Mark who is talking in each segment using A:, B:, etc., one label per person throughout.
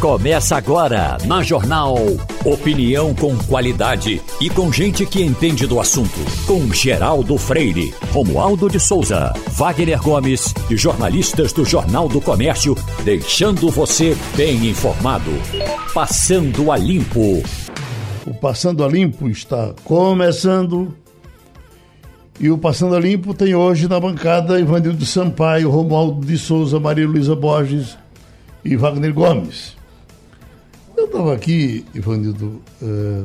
A: Começa agora na Jornal. Opinião com qualidade e com gente que entende do assunto. Com Geraldo Freire, Romualdo de Souza, Wagner Gomes e jornalistas do Jornal do Comércio, deixando você bem informado. Passando a Limpo.
B: O Passando a Limpo está começando. E o Passando a Limpo tem hoje na bancada Ivanildo Sampaio, Romualdo de Souza, Maria Luísa Borges e Wagner Gomes. Eu estava aqui, Ivanildo, eh,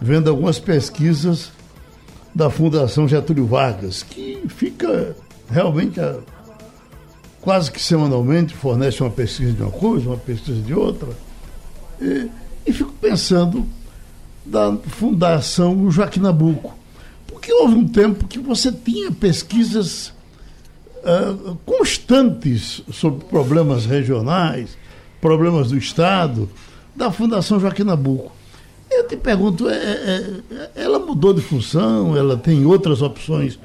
B: vendo algumas pesquisas da Fundação Getúlio Vargas, que fica realmente a, quase que semanalmente fornece uma pesquisa de uma coisa, uma pesquisa de outra. E, e fico pensando da Fundação Joaquim Nabuco. Porque houve um tempo que você tinha pesquisas uh, constantes sobre problemas regionais, problemas do Estado, da Fundação Joaquim Nabuco. Eu te pergunto, é, é, é, ela mudou de função, ela tem outras opções,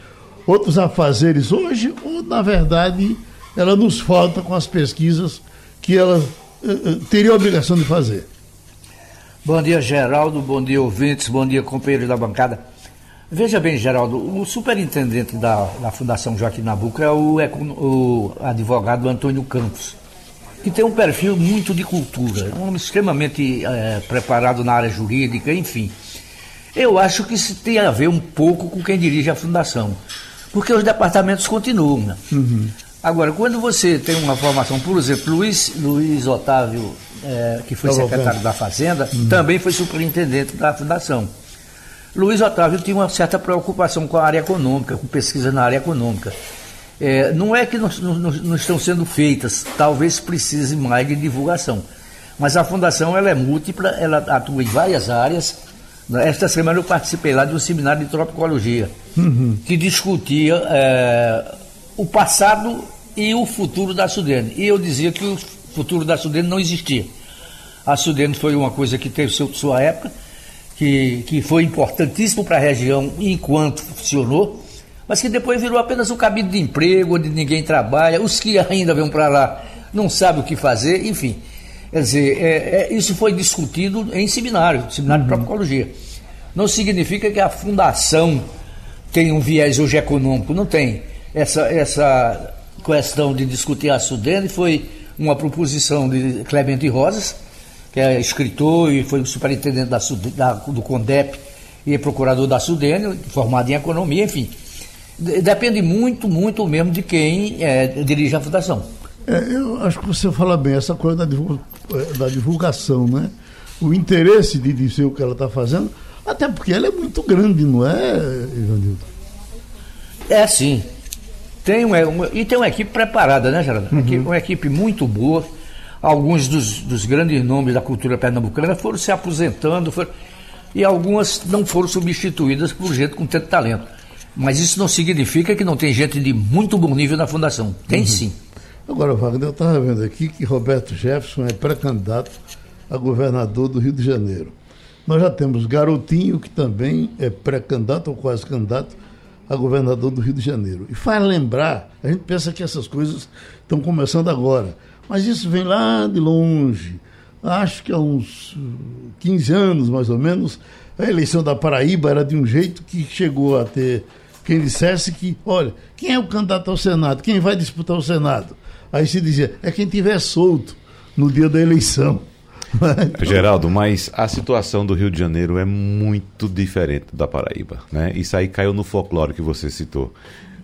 B: outros afazeres hoje, ou na verdade ela nos falta com as pesquisas que ela é, é, teria a obrigação de fazer?
C: Bom dia, Geraldo, bom dia, ouvintes, bom dia, companheiros da bancada. Veja bem, Geraldo, o superintendente da, da Fundação Joaquim Nabuco é o, o advogado Antônio Campos que tem um perfil muito de cultura, um homem extremamente é, preparado na área jurídica, enfim. Eu acho que isso tem a ver um pouco com quem dirige a fundação, porque os departamentos continuam. Né? Uhum. Agora, quando você tem uma formação, por exemplo, Luiz, Luiz Otávio, é, que foi tá secretário da Fazenda, uhum. também foi superintendente da fundação. Luiz Otávio tinha uma certa preocupação com a área econômica, com pesquisa na área econômica. É, não é que não, não, não, estão sendo feitas, talvez precise mais de divulgação. Mas a fundação ela é múltipla, ela atua em várias áreas. Esta semana eu participei lá de um seminário de tropicologia, uhum. que discutia é, o passado e o futuro da Sudene. E eu dizia que o futuro da Sudene não existia. A Sudene foi uma coisa que teve seu, sua época, que, que foi importantíssimo para a região enquanto funcionou, mas que depois virou apenas um cabido de emprego, onde ninguém trabalha, os que ainda vão para lá não sabem o que fazer, enfim. Quer dizer, é, é, isso foi discutido em seminário, seminário uhum. de propicologia. Não significa que a fundação tem um viés hoje econômico, não tem. Essa, essa questão de discutir a Sudene foi uma proposição de Clemente Rosas, que é escritor e foi superintendente da, da, do CONDEP e é procurador da Sudene, formado em economia, enfim. Depende muito, muito mesmo de quem é, dirige a fundação.
B: É, eu acho que você fala bem, essa coisa da, é, da divulgação, né? O interesse de dizer o que ela está fazendo, até porque ela é muito grande, não é, Ivanildo?
C: É sim. Tem uma, uma, e tem uma equipe preparada, né, Geraldo? Uhum. Uma equipe muito boa. Alguns dos, dos grandes nomes da cultura pernambucana foram se aposentando, foram, e algumas não foram substituídas por gente com tanto talento. Mas isso não significa que não tem gente de muito bom nível na fundação. Tem uhum. sim.
B: Agora, Wagner, eu estava vendo aqui que Roberto Jefferson é pré-candidato a governador do Rio de Janeiro. Nós já temos Garotinho, que também é pré-candidato ou quase candidato a governador do Rio de Janeiro. E faz lembrar, a gente pensa que essas coisas estão começando agora, mas isso vem lá de longe. Acho que há uns 15 anos, mais ou menos, a eleição da Paraíba era de um jeito que chegou a ter quem dissesse que, olha, quem é o candidato ao Senado? Quem vai disputar o Senado? Aí se dizia, é quem tiver solto no dia da eleição.
D: Então... Geraldo, mas a situação do Rio de Janeiro é muito diferente da Paraíba, né? Isso aí caiu no folclore que você citou.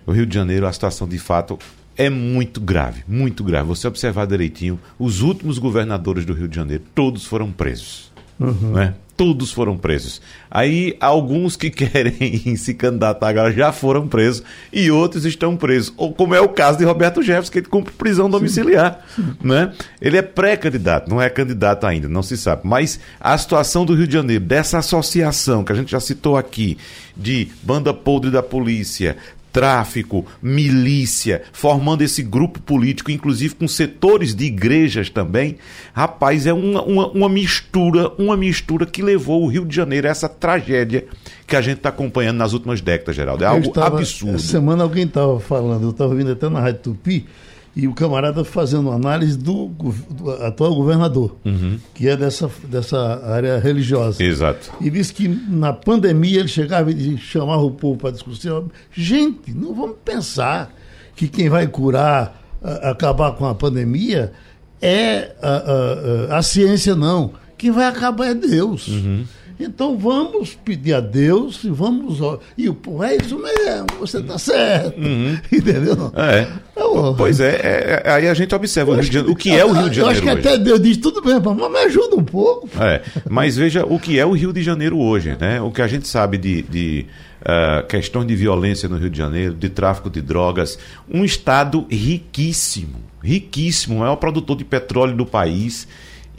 D: No Rio de Janeiro, a situação de fato é muito grave, muito grave. Você observar direitinho, os últimos governadores do Rio de Janeiro, todos foram presos. Uhum. Né? Todos foram presos. Aí alguns que querem se candidatar agora já foram presos e outros estão presos. Ou como é o caso de Roberto Jefferson, que ele cumpre prisão domiciliar. Né? Ele é pré-candidato, não é candidato ainda, não se sabe. Mas a situação do Rio de Janeiro, dessa associação que a gente já citou aqui, de banda podre da polícia, tráfico, milícia, formando esse grupo político, inclusive com setores de igrejas também. Rapaz, é uma, uma, uma mistura, uma mistura que levou o Rio de Janeiro a essa tragédia que a gente está acompanhando nas últimas décadas, Geraldo. É algo
B: estava,
D: absurdo.
B: Essa semana alguém estava falando, eu estava ouvindo até na Rádio Tupi, e o camarada fazendo análise do, do atual governador, uhum. que é dessa, dessa área religiosa.
D: Exato.
B: E disse que na pandemia ele chegava e chamava o povo para discussão. Gente, não vamos pensar que quem vai curar, a, acabar com a pandemia é a, a, a, ciência, não. Quem vai acabar é Deus. Uhum. Então vamos pedir a Deus e vamos. E o povo, é isso mesmo, você está certo. Uhum. Entendeu?
D: É. Então, pois é, é, é, aí a gente observa o, Rio de Janeiro, o que é o Rio de Janeiro. Eu
B: acho que
D: hoje.
B: até Deus diz tudo bem, mas me ajuda um pouco.
D: É, mas veja o que é o Rio de Janeiro hoje, né? O que a gente sabe de, de uh, questões de violência no Rio de Janeiro, de tráfico de drogas, um estado riquíssimo, riquíssimo, o maior produtor de petróleo do país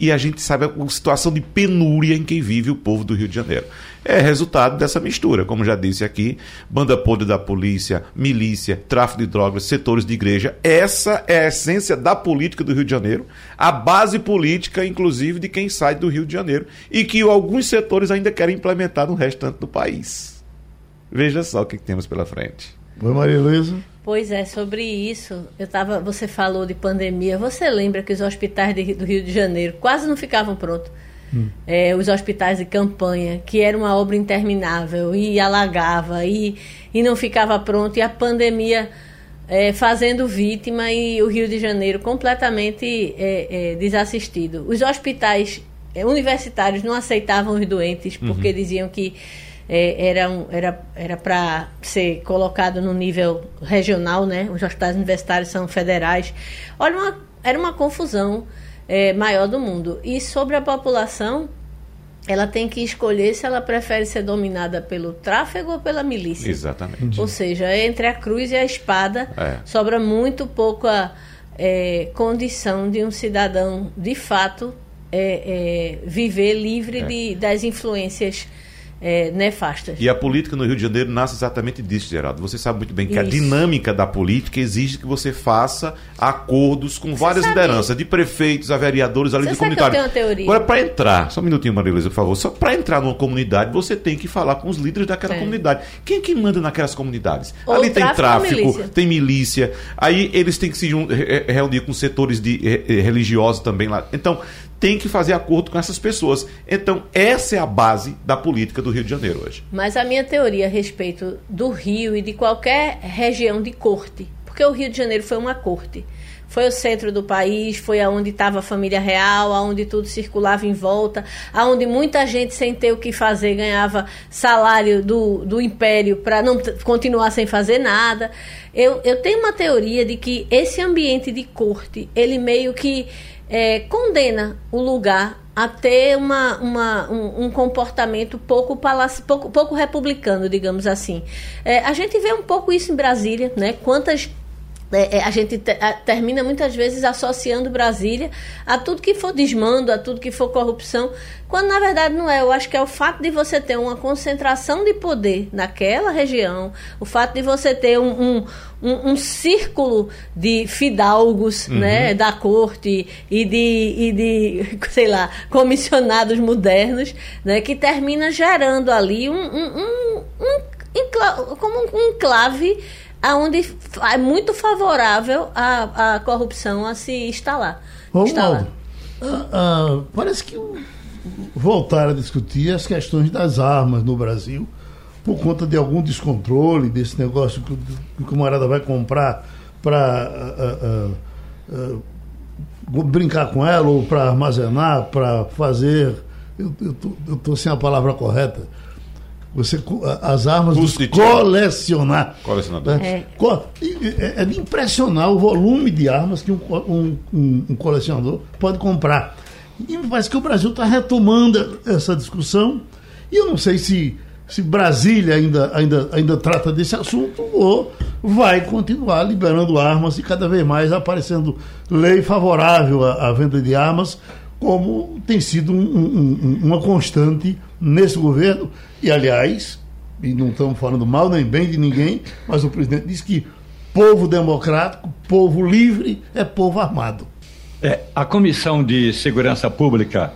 D: e a gente sabe a situação de penúria em que vive o povo do Rio de Janeiro. É resultado dessa mistura, como já disse aqui, banda podre da polícia, milícia, tráfico de drogas, setores de igreja. Essa é a essência da política do Rio de Janeiro, a base política, inclusive, de quem sai do Rio de Janeiro e que alguns setores ainda querem implementar no restante do país. Veja só o que temos pela frente.
B: Oi, Maria Luísa.
E: Pois é, sobre isso, eu tava, você falou de pandemia. Você lembra que os hospitais de, do Rio de Janeiro quase não ficavam prontos? Hum. É, os hospitais de campanha, que era uma obra interminável e alagava e, e não ficava pronto, e a pandemia é, fazendo vítima e o Rio de Janeiro completamente é, é desassistido. Os hospitais é, universitários não aceitavam os doentes porque uhum. diziam que é, era um, era era para ser colocado no nível regional, né? Os hospitais universitários são federais. Olha, uma, era uma confusão é, maior do mundo. E sobre a população, ela tem que escolher se ela prefere ser dominada pelo tráfego ou pela milícia.
D: Exatamente.
E: Ou seja, entre a cruz e a espada, é. sobra muito pouca é, condição de um cidadão, de fato, é, é viver livre é. de, das influências é, nefastas.
D: E a política no Rio de Janeiro nasce exatamente disso, Geraldo. Você sabe muito bem que Isso. a dinâmica da política exige que você faça acordos com você várias sabe. lideranças, de prefeitos a vereadores, além de comunitários.
E: Eu tenho uma teoria.
D: Agora, para entrar, só um minutinho, Maria Luísa, por favor. Só para entrar numa comunidade, você tem que falar com os líderes daquela Sim. comunidade. Quem é que manda naquelas comunidades?
E: Ou
D: Ali
E: tem
D: tráfico, milícia. tem milícia. Aí eles têm que se reunir com setores de, religiosos também lá. Então, tem que fazer acordo com essas pessoas. Então, essa é a base da política do Rio de Janeiro hoje.
E: Mas a minha teoria a respeito do Rio e de qualquer região de corte, porque o Rio de Janeiro foi uma corte. Foi o centro do país, foi aonde estava a família real, aonde tudo circulava em volta, aonde muita gente sem ter o que fazer ganhava salário do, do império para não continuar sem fazer nada. Eu, eu tenho uma teoria de que esse ambiente de corte, ele meio que é, condena o lugar a ter uma, uma um, um, comportamento pouco, pouco, pouco republicano, digamos assim. É, a gente vê um pouco isso em Brasília, né? Quantas é, é, a gente te, a, termina muitas vezes associando Brasília a tudo que for desmando, a tudo que for corrupção, quando na verdade não é. Eu acho que é o fato de você ter uma concentração de poder naquela região, o fato de você ter um, um, um, um círculo de fidalgos uhum. né, da corte e de, e de, sei lá, comissionados modernos, né, que termina gerando ali um, um, um, um como um enclave aonde é muito favorável a, a corrupção a se instalar.
B: Romualdo, ah, ah, parece que voltaram a discutir as questões das armas no Brasil por conta de algum descontrole desse negócio que, que o camarada vai comprar para uh, uh, uh, brincar com ela ou para armazenar, para fazer. Eu estou sem a palavra correta você, as armas dos colecionar.
D: Colecionador.
B: Né? É. é. é. de impressionar o volume de armas que um, um, um colecionador pode comprar. E parece que o Brasil está retomando essa discussão. E eu não sei se, se Brasília ainda, ainda, ainda trata desse assunto ou vai continuar liberando armas e cada vez mais aparecendo lei favorável à, à venda de armas, como tem sido um, uma constante nesse governo e, aliás, e não estamos falando mal nem bem de ninguém, mas o presidente disse que povo democrático, povo livre, é povo armado.
F: É, a Comissão de Segurança Pública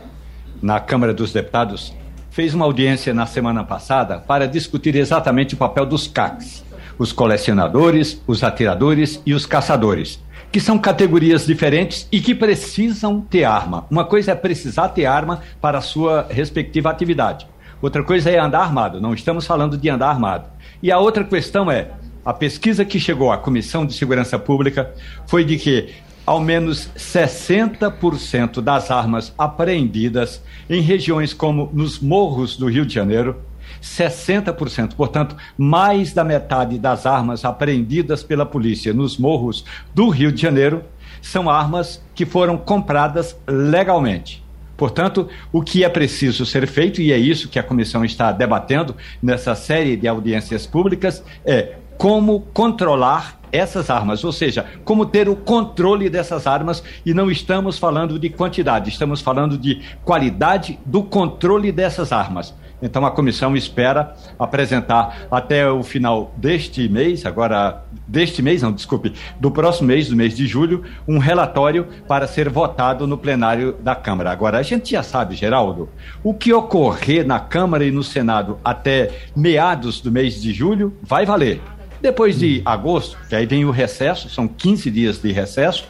F: na Câmara dos Deputados fez uma audiência na semana passada para discutir exatamente o papel dos CACs, os colecionadores, os atiradores e os caçadores, que são categorias diferentes e que precisam ter arma. Uma coisa é precisar ter arma para a sua respectiva atividade. Outra coisa é andar armado. Não estamos falando de andar armado. E a outra questão é: a pesquisa que chegou à Comissão de Segurança Pública foi de que ao menos 60% das armas apreendidas em regiões como nos morros do Rio de Janeiro, 60%, portanto, mais da metade das armas apreendidas pela polícia nos morros do Rio de Janeiro são armas que foram compradas legalmente. Portanto, o que é preciso ser feito, e é isso que a comissão está debatendo nessa série de audiências públicas, é como controlar essas armas, ou seja, como ter o controle dessas armas, e não estamos falando de quantidade, estamos falando de qualidade do controle dessas armas. Então a comissão espera apresentar até o final deste mês, agora deste mês, não, desculpe, do próximo mês, do mês de julho, um relatório para ser votado no plenário da Câmara. Agora a gente já sabe, Geraldo, o que ocorrer na Câmara e no Senado até meados do mês de julho vai valer. Depois de agosto, que aí vem o recesso, são 15 dias de recesso.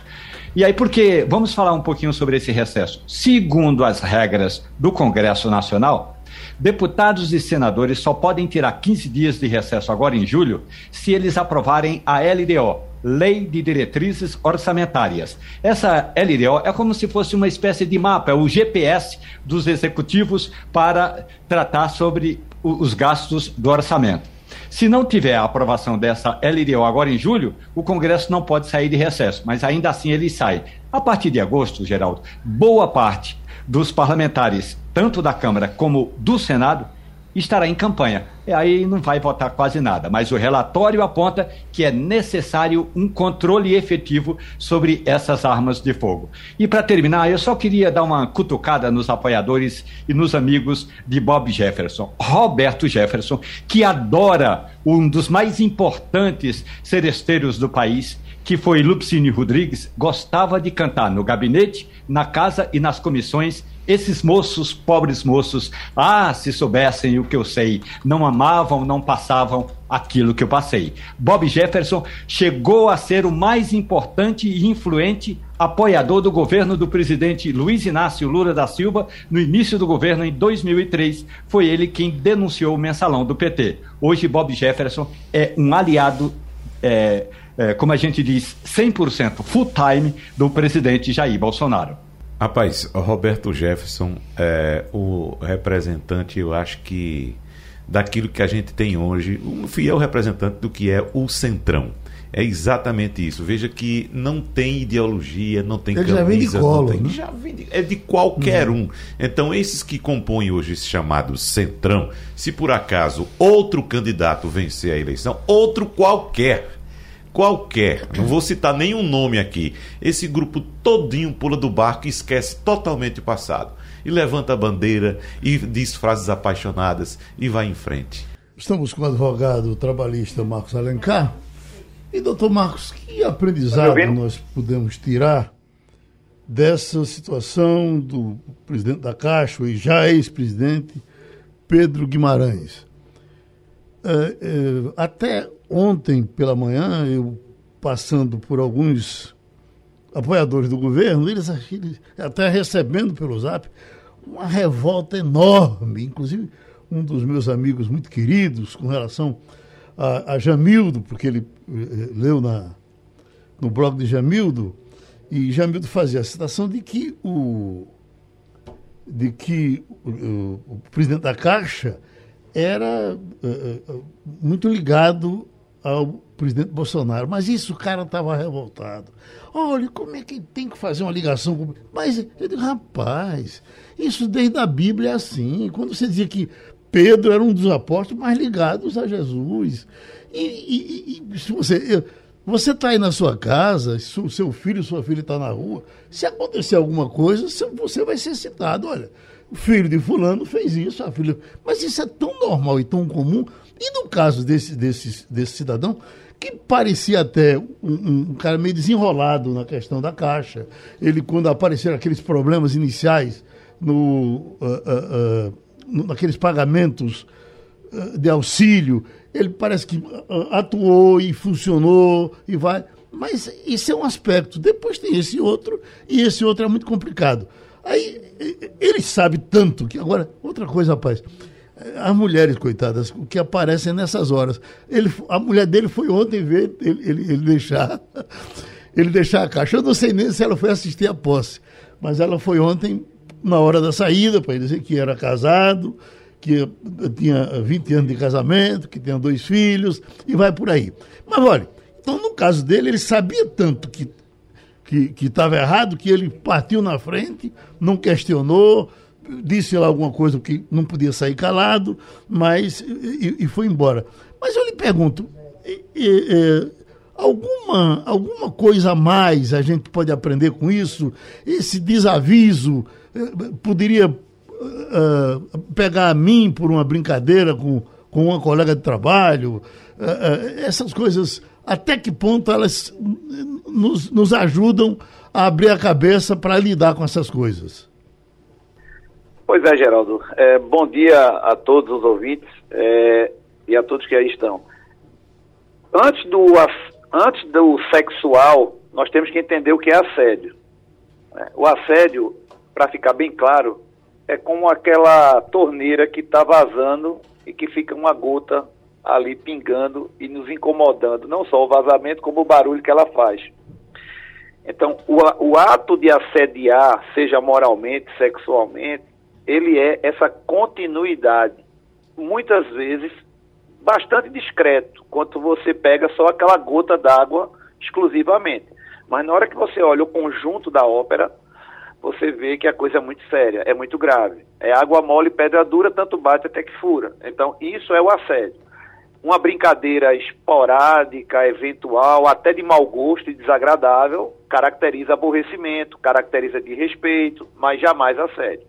F: E aí, porque vamos falar um pouquinho sobre esse recesso. Segundo as regras do Congresso Nacional, deputados e senadores só podem tirar 15 dias de recesso agora em julho se eles aprovarem a LDO, Lei de Diretrizes Orçamentárias. Essa LDO é como se fosse uma espécie de mapa, é o GPS dos executivos para tratar sobre os gastos do orçamento. Se não tiver a aprovação dessa LDO agora em julho, o Congresso não pode sair de recesso, mas ainda assim ele sai. A partir de agosto, Geraldo, boa parte dos parlamentares, tanto da Câmara como do Senado, estará em campanha. E aí não vai votar quase nada. Mas o relatório aponta que é necessário um controle efetivo sobre essas armas de fogo. E para terminar, eu só queria dar uma cutucada nos apoiadores e nos amigos de Bob Jefferson. Roberto Jefferson, que adora um dos mais importantes seresteiros do país, que foi Lupicínio Rodrigues, gostava de cantar no gabinete, na casa e nas comissões esses moços, pobres moços, ah, se soubessem o que eu sei, não amavam, não passavam aquilo que eu passei. Bob Jefferson chegou a ser o mais importante e influente apoiador do governo do presidente Luiz Inácio Lula da Silva no início do governo em 2003. Foi ele quem denunciou o mensalão do PT. Hoje, Bob Jefferson é um aliado. É, é, como a gente diz, 100% full time do presidente Jair Bolsonaro.
D: Rapaz, Roberto Jefferson é o representante, eu acho que daquilo que a gente tem hoje, um fiel representante do que é o Centrão. É exatamente isso. Veja que não tem ideologia, não tem
B: Ele camisa, já vem de colo, tem,
D: né? já vem de, é de qualquer uhum. um. Então, esses que compõem hoje esse chamado Centrão, se por acaso outro candidato vencer a eleição, outro qualquer, qualquer, não vou citar nenhum nome aqui, esse grupo todinho pula do barco e esquece totalmente o passado. E levanta a bandeira e diz frases apaixonadas e vai em frente.
B: Estamos com o advogado trabalhista Marcos Alencar. E, doutor Marcos, que aprendizado tá nós podemos tirar dessa situação do presidente da Caixa e já ex-presidente Pedro Guimarães? É, é, até ontem pela manhã, eu passando por alguns apoiadores do governo, eles, eles até recebendo pelo zap uma revolta enorme, inclusive um dos meus amigos muito queridos com relação a, a Jamildo, porque ele eh, leu na, no blog de Jamildo, e Jamildo fazia a citação de que o, de que o, o, o presidente da Caixa era uh, muito ligado ao presidente Bolsonaro. Mas isso o cara estava revoltado. Olha, como é que tem que fazer uma ligação com. Mas eu digo, rapaz, isso desde a Bíblia é assim. Quando você dizia que Pedro era um dos apóstolos mais ligados a Jesus. E, e, e se você. Você está aí na sua casa, seu filho, sua filha está na rua. Se acontecer alguma coisa, você vai ser citado. Olha, o filho de fulano fez isso, a filha. Mas isso é tão normal e tão comum. E no caso desse, desse, desse cidadão, que parecia até um, um, cara meio desenrolado na questão da caixa. Ele, quando apareceram aqueles problemas iniciais no, uh, uh, uh, no naqueles pagamentos de auxílio, ele parece que atuou e funcionou e vai. Mas isso é um aspecto. Depois tem esse outro, e esse outro é muito complicado. Aí ele sabe tanto que. Agora, outra coisa, rapaz. As mulheres, coitadas, que aparecem nessas horas. Ele, a mulher dele foi ontem ver ele, ele, ele deixar ele deixar a caixa. Eu não sei nem se ela foi assistir a posse, mas ela foi ontem na hora da saída para dizer que era casado, que tinha 20 anos de casamento, que tinha dois filhos e vai por aí. Mas olha, então no caso dele, ele sabia tanto que que estava errado, que ele partiu na frente, não questionou, disse lá alguma coisa que não podia sair calado, mas e, e foi embora. Mas eu lhe pergunto, e, e, alguma, alguma coisa a mais a gente pode aprender com isso? Esse desaviso eh, poderia uh, pegar a mim por uma brincadeira com, com uma colega de trabalho? Essas coisas, até que ponto elas nos, nos ajudam a abrir a cabeça para lidar com essas coisas?
G: Pois é, Geraldo. É, bom dia a todos os ouvintes é, e a todos que aí estão. Antes do, antes do sexual, nós temos que entender o que é assédio. É, o assédio, para ficar bem claro, é como aquela torneira que está vazando e que fica uma gota ali pingando e nos incomodando, não só o vazamento, como o barulho que ela faz. Então, o, o ato de assediar, seja moralmente, sexualmente, ele é essa continuidade, muitas vezes bastante discreto, quando você pega só aquela gota d'água exclusivamente. Mas na hora que você olha o conjunto da ópera, você vê que a coisa é muito séria, é muito grave. É água mole, pedra dura, tanto bate até que fura. Então, isso é o assédio uma brincadeira esporádica, eventual, até de mau gosto e desagradável, caracteriza aborrecimento, caracteriza de respeito, mas jamais assédio.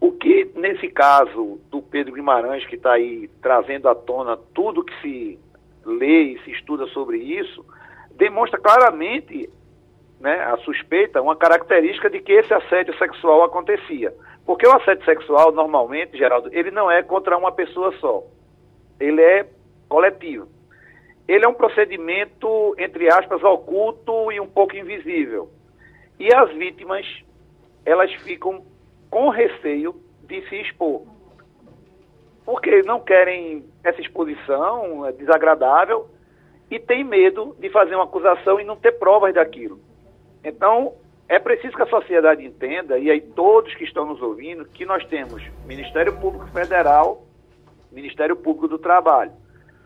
G: O que, nesse caso do Pedro Guimarães, que está aí trazendo à tona tudo que se lê e se estuda sobre isso, demonstra claramente né, a suspeita, uma característica de que esse assédio sexual acontecia. Porque o assédio sexual, normalmente, Geraldo, ele não é contra uma pessoa só ele é coletivo. Ele é um procedimento, entre aspas, oculto e um pouco invisível. E as vítimas, elas ficam com receio de se expor. Porque não querem essa exposição, é desagradável, e tem medo de fazer uma acusação e não ter provas daquilo. Então, é preciso que a sociedade entenda, e aí todos que estão nos ouvindo, que nós temos Ministério Público Federal Ministério Público do Trabalho.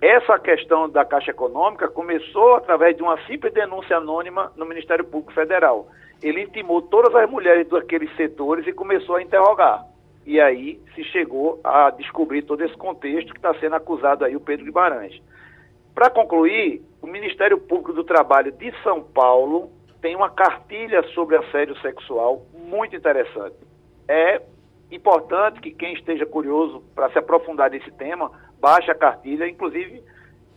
G: Essa questão da Caixa Econômica começou através de uma simples denúncia anônima no Ministério Público Federal. Ele intimou todas as mulheres daqueles setores e começou a interrogar. E aí se chegou a descobrir todo esse contexto que está sendo acusado aí o Pedro Guimarães. Para concluir, o Ministério Público do Trabalho de São Paulo tem uma cartilha sobre assédio sexual muito interessante. É Importante que quem esteja curioso para se aprofundar nesse tema, baixe a cartilha, inclusive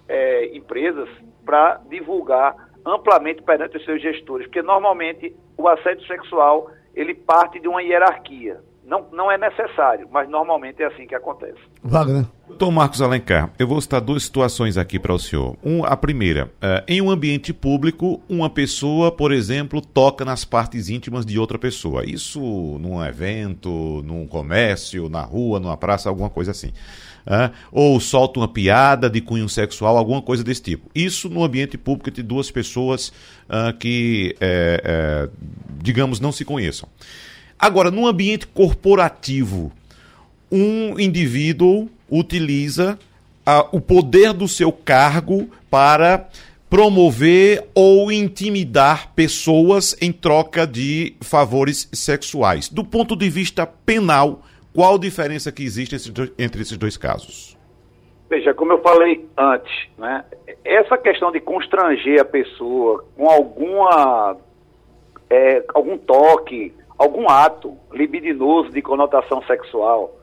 G: é, empresas, para divulgar amplamente perante os seus gestores, porque normalmente o assédio sexual ele parte de uma hierarquia. Não, não é necessário, mas normalmente é assim que acontece.
D: Wagner. Doutor Marcos Alencar, eu vou citar duas situações aqui para o senhor. Um, a primeira, é, em um ambiente público, uma pessoa, por exemplo, toca nas partes íntimas de outra pessoa. Isso num evento, num comércio, na rua, numa praça, alguma coisa assim. É, ou solta uma piada de cunho sexual, alguma coisa desse tipo. Isso no ambiente público de duas pessoas uh, que, é, é, digamos, não se conheçam. Agora, no ambiente corporativo, um indivíduo utiliza ah, o poder do seu cargo para promover ou intimidar pessoas em troca de favores sexuais. Do ponto de vista penal, qual a diferença que existe entre esses dois casos?
G: Veja, como eu falei antes, né, essa questão de constranger a pessoa com alguma, é, algum toque, algum ato libidinoso de conotação sexual.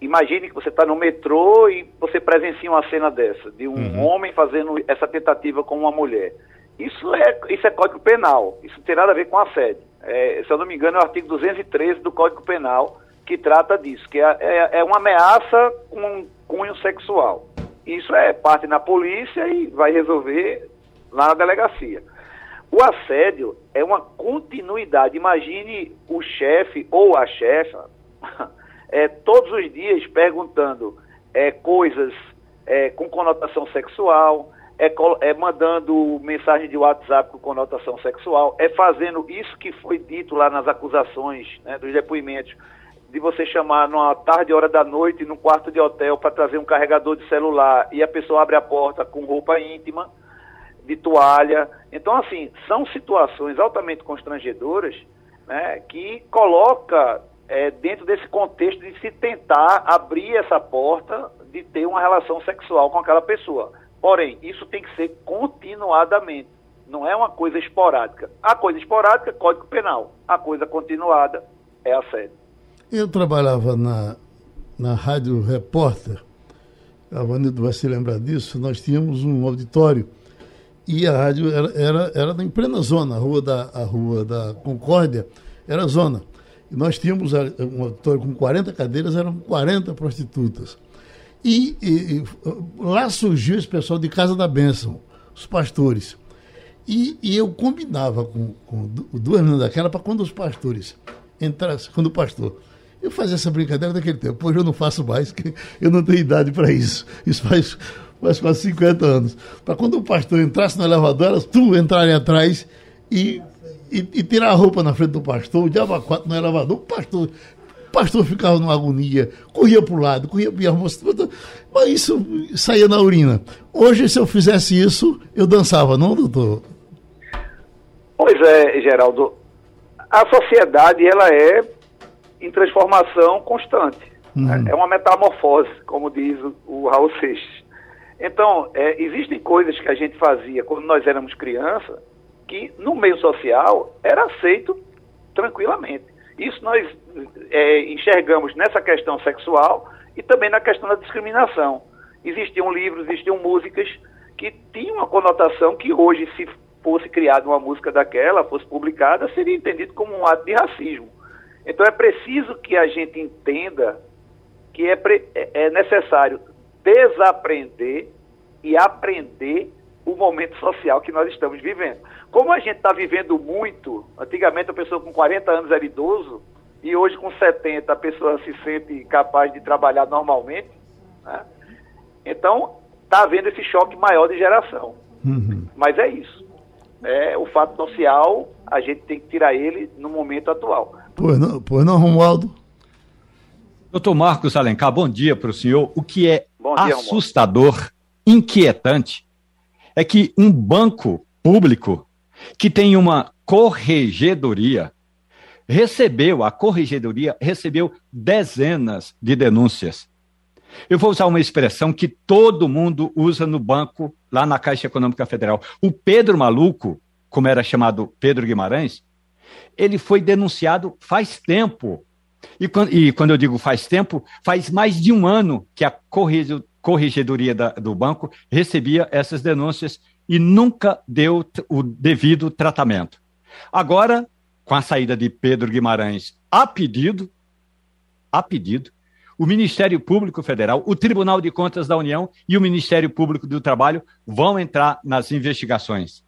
G: Imagine que você está no metrô e você presencia uma cena dessa, de um uhum. homem fazendo essa tentativa com uma mulher. Isso é, isso é Código Penal, isso tem nada a ver com assédio. É, se eu não me engano, é o artigo 213 do Código Penal que trata disso, que é, é, é uma ameaça com cunho sexual. Isso é parte na polícia e vai resolver lá na delegacia. O assédio é uma continuidade. Imagine o chefe ou a chefa é, todos os dias perguntando é, coisas é, com conotação sexual, é, é, mandando mensagem de WhatsApp com conotação sexual, é fazendo isso que foi dito lá nas acusações, né, dos depoimentos, de você chamar numa tarde, hora da noite, num quarto de hotel para trazer um carregador de celular e a pessoa abre a porta com roupa íntima, de toalha. Então, assim, são situações altamente constrangedoras né, que coloca é, dentro desse contexto de se tentar abrir essa porta de ter uma relação sexual com aquela pessoa. Porém, isso tem que ser continuadamente, não é uma coisa esporádica. A coisa esporádica, Código Penal. A coisa continuada é assédio.
B: Eu trabalhava na, na Rádio Repórter, a Vanildo vai se lembrar disso, nós tínhamos um auditório e a rádio era, era, era em plena zona, a rua da, a rua da Concórdia era zona. E nós tínhamos um auditório com 40 cadeiras, eram 40 prostitutas. E, e, e, lá surgiu esse pessoal de Casa da Bênção, os pastores. E, e eu combinava com, com duas meninas daquela para quando os pastores entrassem, quando o pastor. Eu fazia essa brincadeira daquele tempo, hoje eu não faço mais, porque eu não tenho idade para isso. Isso faz, faz quase 50 anos. Para quando o pastor entrasse no elevador, elas tu entrarem atrás e e, e, tirar a roupa na frente do pastor, o diabo quatro no elevador, o pastor, o pastor ficava numa agonia, corria para o lado, corria para o mas isso saía na urina. Hoje, se eu fizesse isso, eu dançava, não, doutor?
G: Pois é, Geraldo. A sociedade, ela é em transformação constante. Uhum. É uma metamorfose, como diz o Raul Seixas. Então, é, existem coisas que a gente fazia quando nós éramos crianças que no meio social era aceito tranquilamente. Isso nós é, enxergamos nessa questão sexual e também na questão da discriminação. Existiam livros, existiam músicas que tinham uma conotação que hoje, se fosse criada uma música daquela, fosse publicada, seria entendido como um ato de racismo. Então é preciso que a gente entenda que é, é, é necessário desaprender e aprender o momento social que nós estamos vivendo. Como a gente está vivendo muito, antigamente a pessoa com 40 anos era idoso, e hoje com 70 a pessoa se sente capaz de trabalhar normalmente, né? então está havendo esse choque maior de geração. Uhum. Mas é isso. É, o fato social, a gente tem que tirar ele no momento atual.
B: Pois não, pois não Romualdo?
F: Doutor Marcos Alencar, bom dia para o senhor. O que é dia, assustador, Romualdo. inquietante, é que um banco público que tem uma corregedoria recebeu, a corregedoria recebeu dezenas de denúncias. Eu vou usar uma expressão que todo mundo usa no banco, lá na Caixa Econômica Federal. O Pedro Maluco, como era chamado Pedro Guimarães, ele foi denunciado faz tempo. E quando, e quando eu digo faz tempo, faz mais de um ano que a corregedoria da, do banco recebia essas denúncias e nunca deu o devido tratamento. Agora, com a saída de Pedro Guimarães a pedido, a pedido, o Ministério Público Federal, o Tribunal de Contas da União e o Ministério Público do Trabalho vão entrar nas investigações.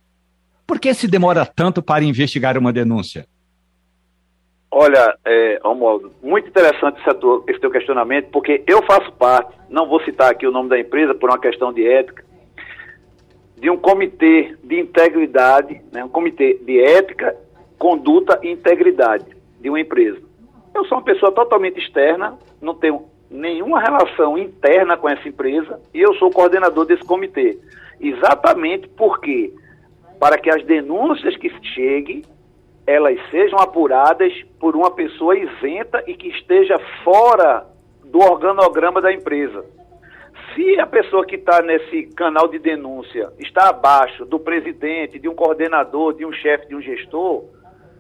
F: Por que se demora tanto para investigar uma denúncia?
G: Olha, é, Romualdo, muito interessante esse teu, esse teu questionamento, porque eu faço parte, não vou citar aqui o nome da empresa por uma questão de ética, de um comitê de integridade, né, um comitê de ética, conduta e integridade de uma empresa. Eu sou uma pessoa totalmente externa, não tenho nenhuma relação interna com essa empresa e eu sou coordenador desse comitê. Exatamente porque para que as denúncias que cheguem, elas sejam apuradas por uma pessoa isenta e que esteja fora do organograma da empresa. Se a pessoa que está nesse canal de denúncia está abaixo do presidente, de um coordenador, de um chefe, de um gestor,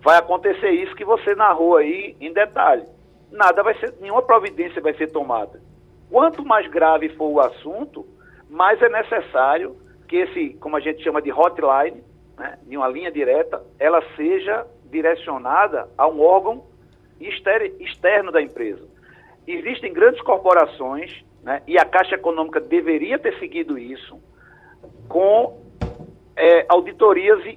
G: vai acontecer isso que você narrou aí em detalhe. Nada vai ser, nenhuma providência vai ser tomada. Quanto mais grave for o assunto, mais é necessário que esse, como a gente chama de hotline, né, de uma linha direta, ela seja direcionada a um órgão externo da empresa. Existem grandes corporações né? e a Caixa Econômica deveria ter seguido isso com é, auditorias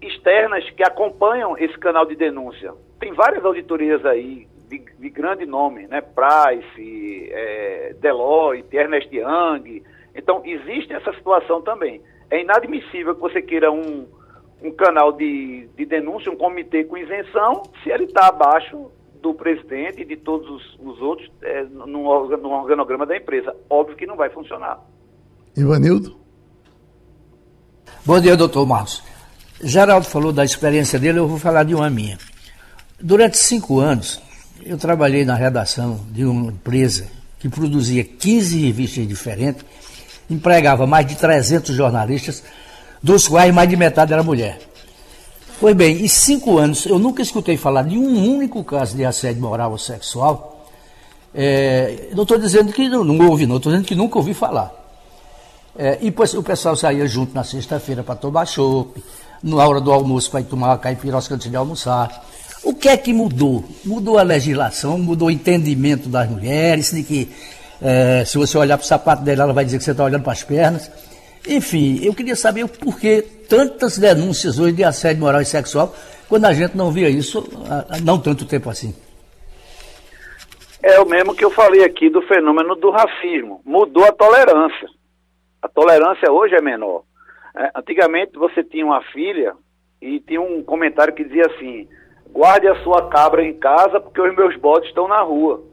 G: externas que acompanham esse canal de denúncia. Tem várias auditorias aí de, de grande nome, né? Price, é, Deloitte, Ernest Young. Então, existe essa situação também. É inadmissível que você queira um, um canal de, de denúncia, um comitê com isenção, se ele está abaixo do presidente e de todos os, os outros é, no, no organograma da empresa. Óbvio que não vai funcionar.
B: Ivanildo?
C: Bom dia, doutor Marcos. Geraldo falou da experiência dele, eu vou falar de uma minha. Durante cinco anos, eu trabalhei na redação de uma empresa que produzia 15 revistas diferentes, empregava mais de 300 jornalistas, dos quais mais de metade era mulher. Pois bem, em cinco anos eu nunca escutei falar de um único caso de assédio moral ou sexual. É, não estou dizendo que não, não ouvi, não, estou dizendo que nunca ouvi falar. É, e pois, o pessoal saía junto na sexta-feira para tomar chopp, na hora do almoço para ir tomar caipirosca antes de almoçar. O que é que mudou? Mudou a legislação, mudou o entendimento das mulheres, de que é, se você olhar para o sapato dela, ela vai dizer que você está olhando para as pernas. Enfim, eu queria saber o porquê tantas denúncias hoje de assédio moral e sexual, quando a gente não via isso há não tanto tempo assim.
G: É o mesmo que eu falei aqui do fenômeno do racismo. Mudou a tolerância. A tolerância hoje é menor. É, antigamente você tinha uma filha e tinha um comentário que dizia assim: guarde a sua cabra em casa porque os meus bodes estão na rua.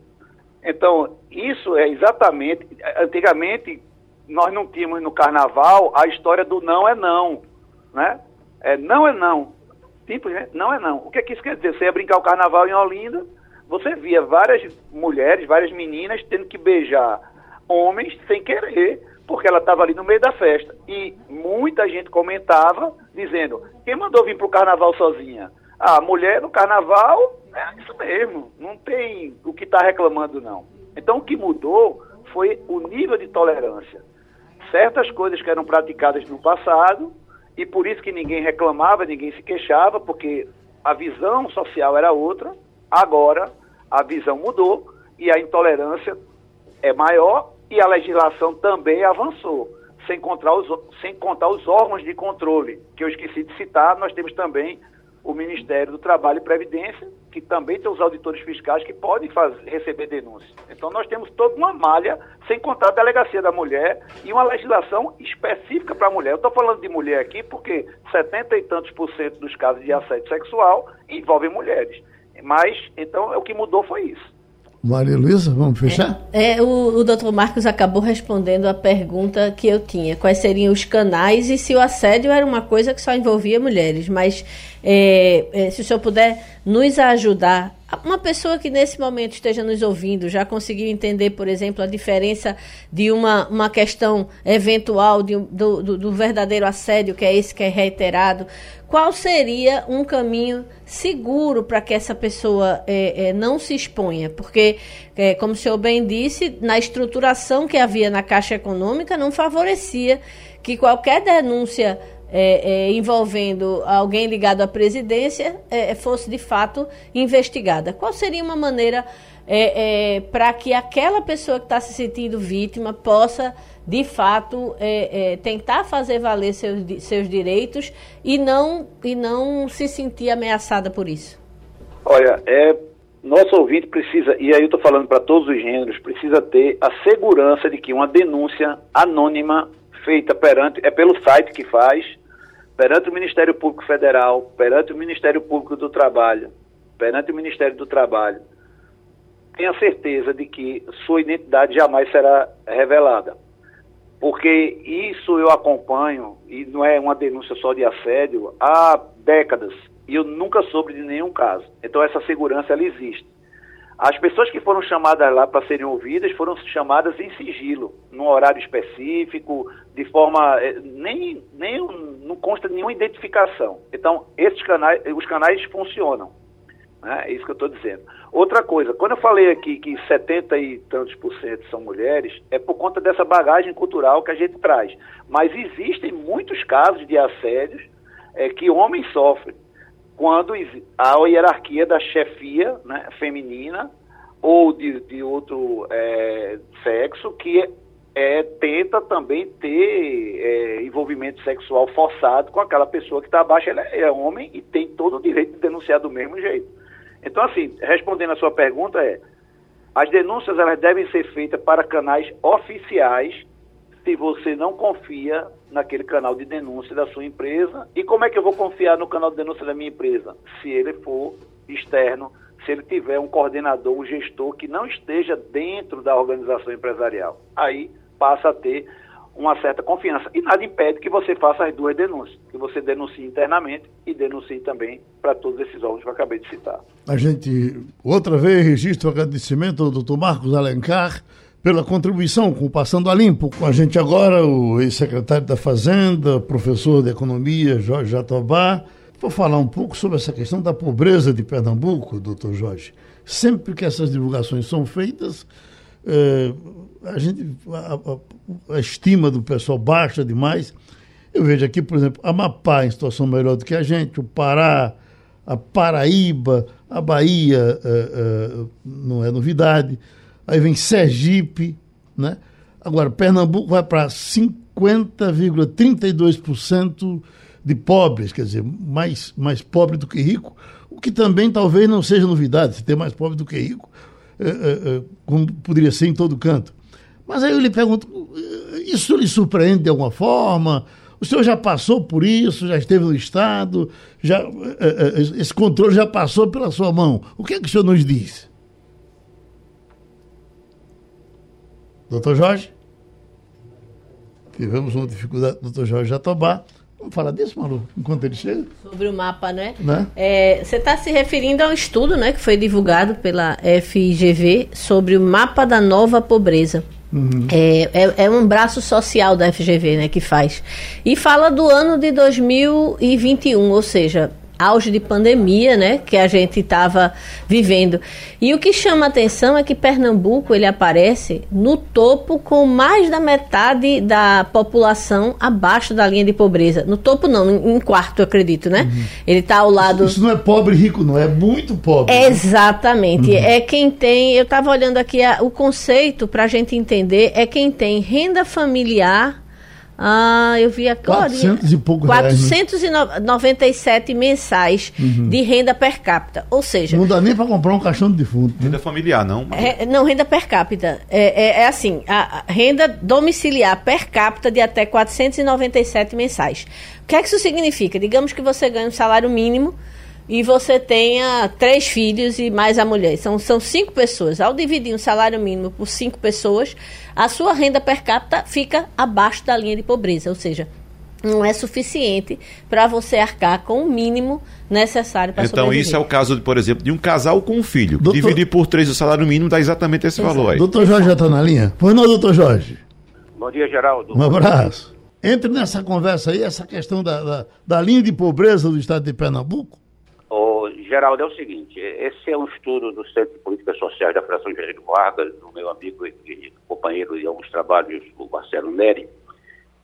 G: Então, isso é exatamente. Antigamente, nós não tínhamos no carnaval a história do não é não, né? É, não é não. Simplesmente não é não. O que, é que isso quer dizer? Você ia brincar o carnaval em Olinda, você via várias mulheres, várias meninas tendo que beijar homens sem querer, porque ela estava ali no meio da festa. E muita gente comentava, dizendo, quem mandou vir para o carnaval sozinha? A mulher no carnaval, é isso mesmo, não tem o que está reclamando não. Então o que mudou foi o nível de tolerância certas coisas que eram praticadas no passado e por isso que ninguém reclamava, ninguém se queixava, porque a visão social era outra. Agora a visão mudou e a intolerância é maior e a legislação também avançou. Sem contar, os, sem contar os órgãos de controle, que eu esqueci de citar, nós temos também o Ministério do Trabalho e Previdência, que também tem os auditores fiscais que podem fazer, receber denúncias. Então nós temos toda uma malha, sem contar a delegacia da mulher e uma legislação específica para a mulher. Eu estou falando de mulher aqui porque 70 e tantos por cento dos casos de assédio sexual envolvem mulheres. Mas, então, o que mudou foi isso.
B: Maria Luísa, vamos fechar?
E: É, é, o, o doutor Marcos acabou respondendo a pergunta que eu tinha: quais seriam os canais e se o assédio era uma coisa que só envolvia mulheres. Mas é, é, se o senhor puder nos ajudar uma pessoa que nesse momento esteja nos ouvindo já conseguiu entender, por exemplo, a diferença de uma, uma questão eventual de, do, do, do verdadeiro assédio, que é esse que é reiterado, qual seria um caminho seguro para que essa pessoa é, é, não se exponha? Porque, é, como o senhor bem disse, na estruturação que havia na Caixa Econômica não favorecia que qualquer denúncia é, é, envolvendo alguém ligado à presidência é, fosse de fato investigada. Qual seria uma maneira para que aquela pessoa que está se sentindo vítima possa, de fato, é, tentar fazer valer seus, seus direitos e não, e não se sentir ameaçada por isso?
G: Olha, é, nosso ouvinte precisa, e aí eu estou falando para todos os gêneros, precisa ter a segurança de que uma denúncia anônima feita perante, é pelo site que faz, perante o Ministério Público Federal, perante o Ministério Público do Trabalho, perante o Ministério do Trabalho, tenha certeza de que sua identidade jamais será revelada. Porque isso eu acompanho, e não é uma denúncia só de assédio, há décadas, e eu nunca soube de nenhum caso. Então essa segurança ela existe. As pessoas que foram chamadas lá para serem ouvidas foram chamadas em sigilo, num horário específico, de forma. Eh, nem, nem não consta nenhuma identificação. Então, esses canais, os canais funcionam. Né? É isso que eu estou dizendo. Outra coisa, quando eu falei aqui que 70 e tantos por cento são mulheres, é por conta dessa bagagem cultural que a gente traz. Mas existem muitos casos de assédios é, que homens sofrem quando há a hierarquia da chefia né, feminina ou de, de outro é, sexo que
H: é, tenta também ter é, envolvimento sexual forçado com aquela pessoa que está abaixo. Ele é, é homem e tem todo o direito de denunciar do mesmo jeito. Então, assim, respondendo a sua pergunta, é as denúncias elas devem ser feitas para canais oficiais se você não confia naquele canal de denúncia da sua empresa. E como é que eu vou confiar no canal de denúncia da minha empresa? Se ele for externo, se ele tiver um coordenador, um gestor que não esteja dentro da organização empresarial. Aí passa a ter uma certa confiança. E nada impede que você faça as duas denúncias, que você denuncie internamente e denuncie também para todos esses órgãos que eu acabei de citar.
B: A gente, outra vez, registra o agradecimento ao doutor Marcos Alencar pela contribuição com o Passando a Limpo. Com a gente agora, o ex-secretário da Fazenda, professor de Economia, Jorge Jatobá. Vou falar um pouco sobre essa questão da pobreza de Pernambuco, doutor Jorge. Sempre que essas divulgações são feitas, a gente a, a, a, estima do pessoal baixa demais. Eu vejo aqui, por exemplo, Amapá em situação melhor do que a gente, o Pará, a Paraíba, a Bahia eh, eh, não é novidade. Aí vem Sergipe, né? Agora, Pernambuco vai para 50,32% de pobres, quer dizer, mais, mais pobre do que rico, o que também talvez não seja novidade, se ter mais pobre do que rico, é, é, como poderia ser em todo canto. Mas aí eu lhe pergunto, isso lhe surpreende de alguma forma? O senhor já passou por isso, já esteve no Estado, já, esse controle já passou pela sua mão. O que é que o senhor nos diz? Doutor Jorge? Tivemos uma dificuldade, doutor Jorge Jatobá. Vamos falar disso, Malu, enquanto ele chega?
E: Sobre o mapa, né? né? É, você está se referindo a um estudo né, que foi divulgado pela FGV sobre o mapa da nova pobreza. Uhum. É, é, é, um braço social da FGV né, que faz. E fala do ano de 2021, ou seja, auge de pandemia, né, que a gente estava vivendo. E o que chama atenção é que Pernambuco ele aparece no topo com mais da metade da população abaixo da linha de pobreza. No topo não, em quarto, acredito, né? Uhum. Ele está ao lado.
B: Isso, isso, não é pobre rico, não é muito pobre.
E: É exatamente. Uhum. É quem tem. Eu estava olhando aqui a, o conceito para a gente entender é quem tem renda familiar ah, eu vi agora.
B: 400 e pouco
E: 497 reais, né? mensais uhum. de renda per capita. Ou seja.
B: Não dá nem para comprar um caixão de defunto.
D: Renda familiar, não?
E: É, não, renda per capita. É, é, é assim: a renda domiciliar per capita de até 497 mensais. O que é que isso significa? Digamos que você ganha um salário mínimo e você tenha três filhos e mais a mulher. São, são cinco pessoas. Ao dividir um salário mínimo por cinco pessoas, a sua renda per capita fica abaixo da linha de pobreza, ou seja, não é suficiente para você arcar com o mínimo necessário para
D: Então, isso é o caso, de, por exemplo, de um casal com um filho. Doutor... Dividir por três o salário mínimo dá exatamente esse Exato. valor aí.
B: Doutor Jorge já está na linha? Pois não, doutor Jorge?
H: Bom dia, Geraldo.
B: Um abraço. Entre nessa conversa aí, essa questão da, da, da linha de pobreza do estado de Pernambuco.
H: Geraldo, é o seguinte, esse é um estudo do Centro de Políticas Sociais da Federação Geraldo Vargas, do meu amigo e companheiro de alguns trabalhos, o Marcelo Neri,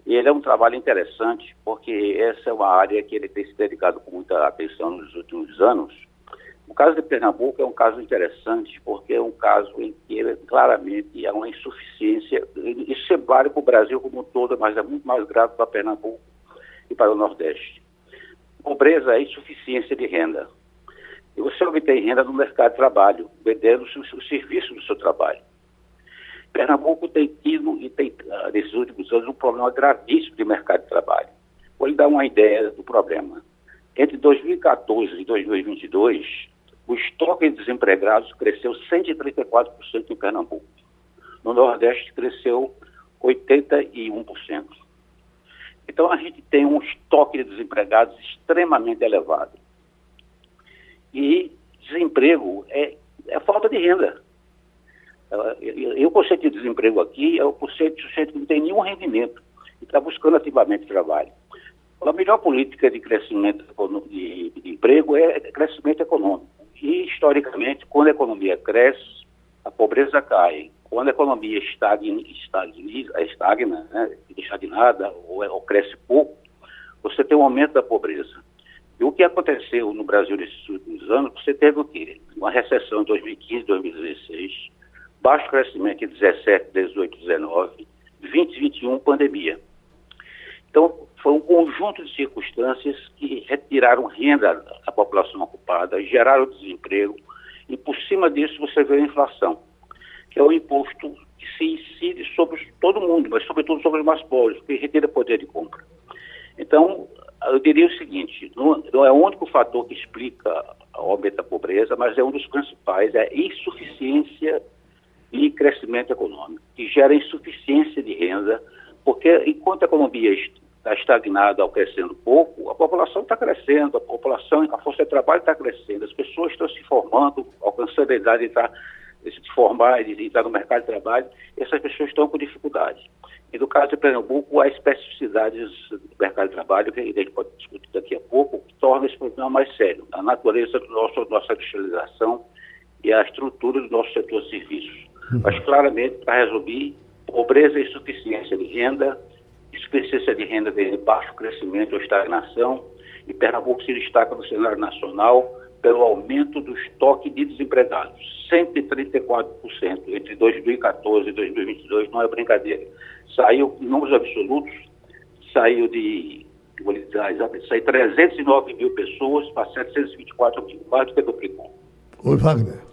H: e ele é um trabalho interessante porque essa é uma área que ele tem se dedicado com muita atenção nos últimos anos. O caso de Pernambuco é um caso interessante porque é um caso em que claramente há uma insuficiência, isso é válido para o Brasil como um todo, mas é muito mais grave para Pernambuco e para o Nordeste. Pobreza é insuficiência de renda e você obtém renda no mercado de trabalho, vendendo o serviço do seu trabalho. Pernambuco tem tido e tem, ah, nesses últimos anos, um problema gravíssimo de mercado de trabalho. Vou lhe dar uma ideia do problema. Entre 2014 e 2022, o estoque de desempregados cresceu 134% em Pernambuco. No Nordeste, cresceu 81%. Então, a gente tem um estoque de desempregados extremamente elevado. E desemprego é, é falta de renda. E o conceito de desemprego aqui é o conceito de sujeito que não tem nenhum rendimento e está buscando ativamente trabalho. A melhor política de crescimento de, de emprego é crescimento econômico. E, historicamente, quando a economia cresce, a pobreza cai. Quando a economia estagna, estagna, estagna né, estagnada ou, ou cresce pouco, você tem um aumento da pobreza. E o que aconteceu no Brasil nesses últimos anos, você teve o quê? Uma recessão em 2015, 2016, baixo crescimento em 17, 18, 19, 2021 pandemia. Então, foi um conjunto de circunstâncias que retiraram renda da população ocupada, geraram desemprego, e por cima disso você vê a inflação, que é o imposto que se incide sobre todo mundo, mas sobretudo sobre os mais pobres, porque retira poder de compra. Então, eu diria o seguinte, não, é o único fator que explica o aumento da pobreza, mas é um dos principais, é a insuficiência e crescimento econômico, que gera insuficiência de renda, porque enquanto a economia está estagnada ou crescendo pouco, a população está crescendo, a população, a força de trabalho está crescendo, as pessoas estão se formando, alcançando a idade de, estar, de se formar e de entrar no mercado de trabalho, essas pessoas estão com dificuldade. E no caso de Pernambuco, há especificidades do mercado de trabalho, que a gente pode discutir daqui a pouco, que torna esse problema mais sério. A natureza da nossa, nossa industrialização e a estrutura do nosso setor de serviços. Uhum. Mas, claramente, para resolver, pobreza e insuficiência de renda, insuficiência de renda de baixo crescimento ou estagnação, e Pernambuco se destaca no cenário nacional pelo aumento do estoque de desempregados, 134% entre 2014 e 2022, não é brincadeira. Saiu, em números absolutos, saiu de, vou lhe dizer, saiu 309 mil pessoas para 724 mil, do que duplicou.
B: Oi, Wagner.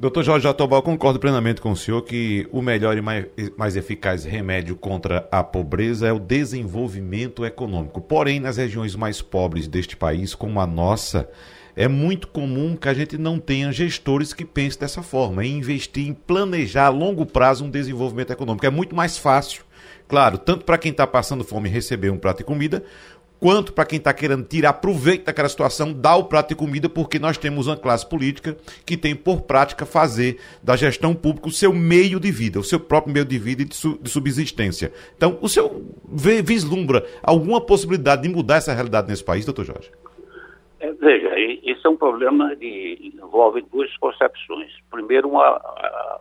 D: Doutor Jorge Jatobal, concordo plenamente com o senhor que o melhor e mais, mais, eficaz remédio contra a pobreza é o desenvolvimento econômico. Porém, nas regiões mais pobres deste país, como a nossa, é muito comum que a gente não tenha gestores que pensem dessa forma, em investir, em planejar a longo prazo um desenvolvimento econômico. É muito mais fácil, claro, tanto para quem está passando fome receber um prato de comida, quanto para quem está querendo tirar proveito daquela situação, dar o prato de comida, porque nós temos uma classe política que tem por prática fazer da gestão pública o seu meio de vida, o seu próprio meio de vida e de, de subsistência. Então, o senhor vislumbra alguma possibilidade de mudar essa realidade nesse país, doutor Jorge?
H: É, veja, esse é um problema que envolve duas concepções. Primeiro, uma, a,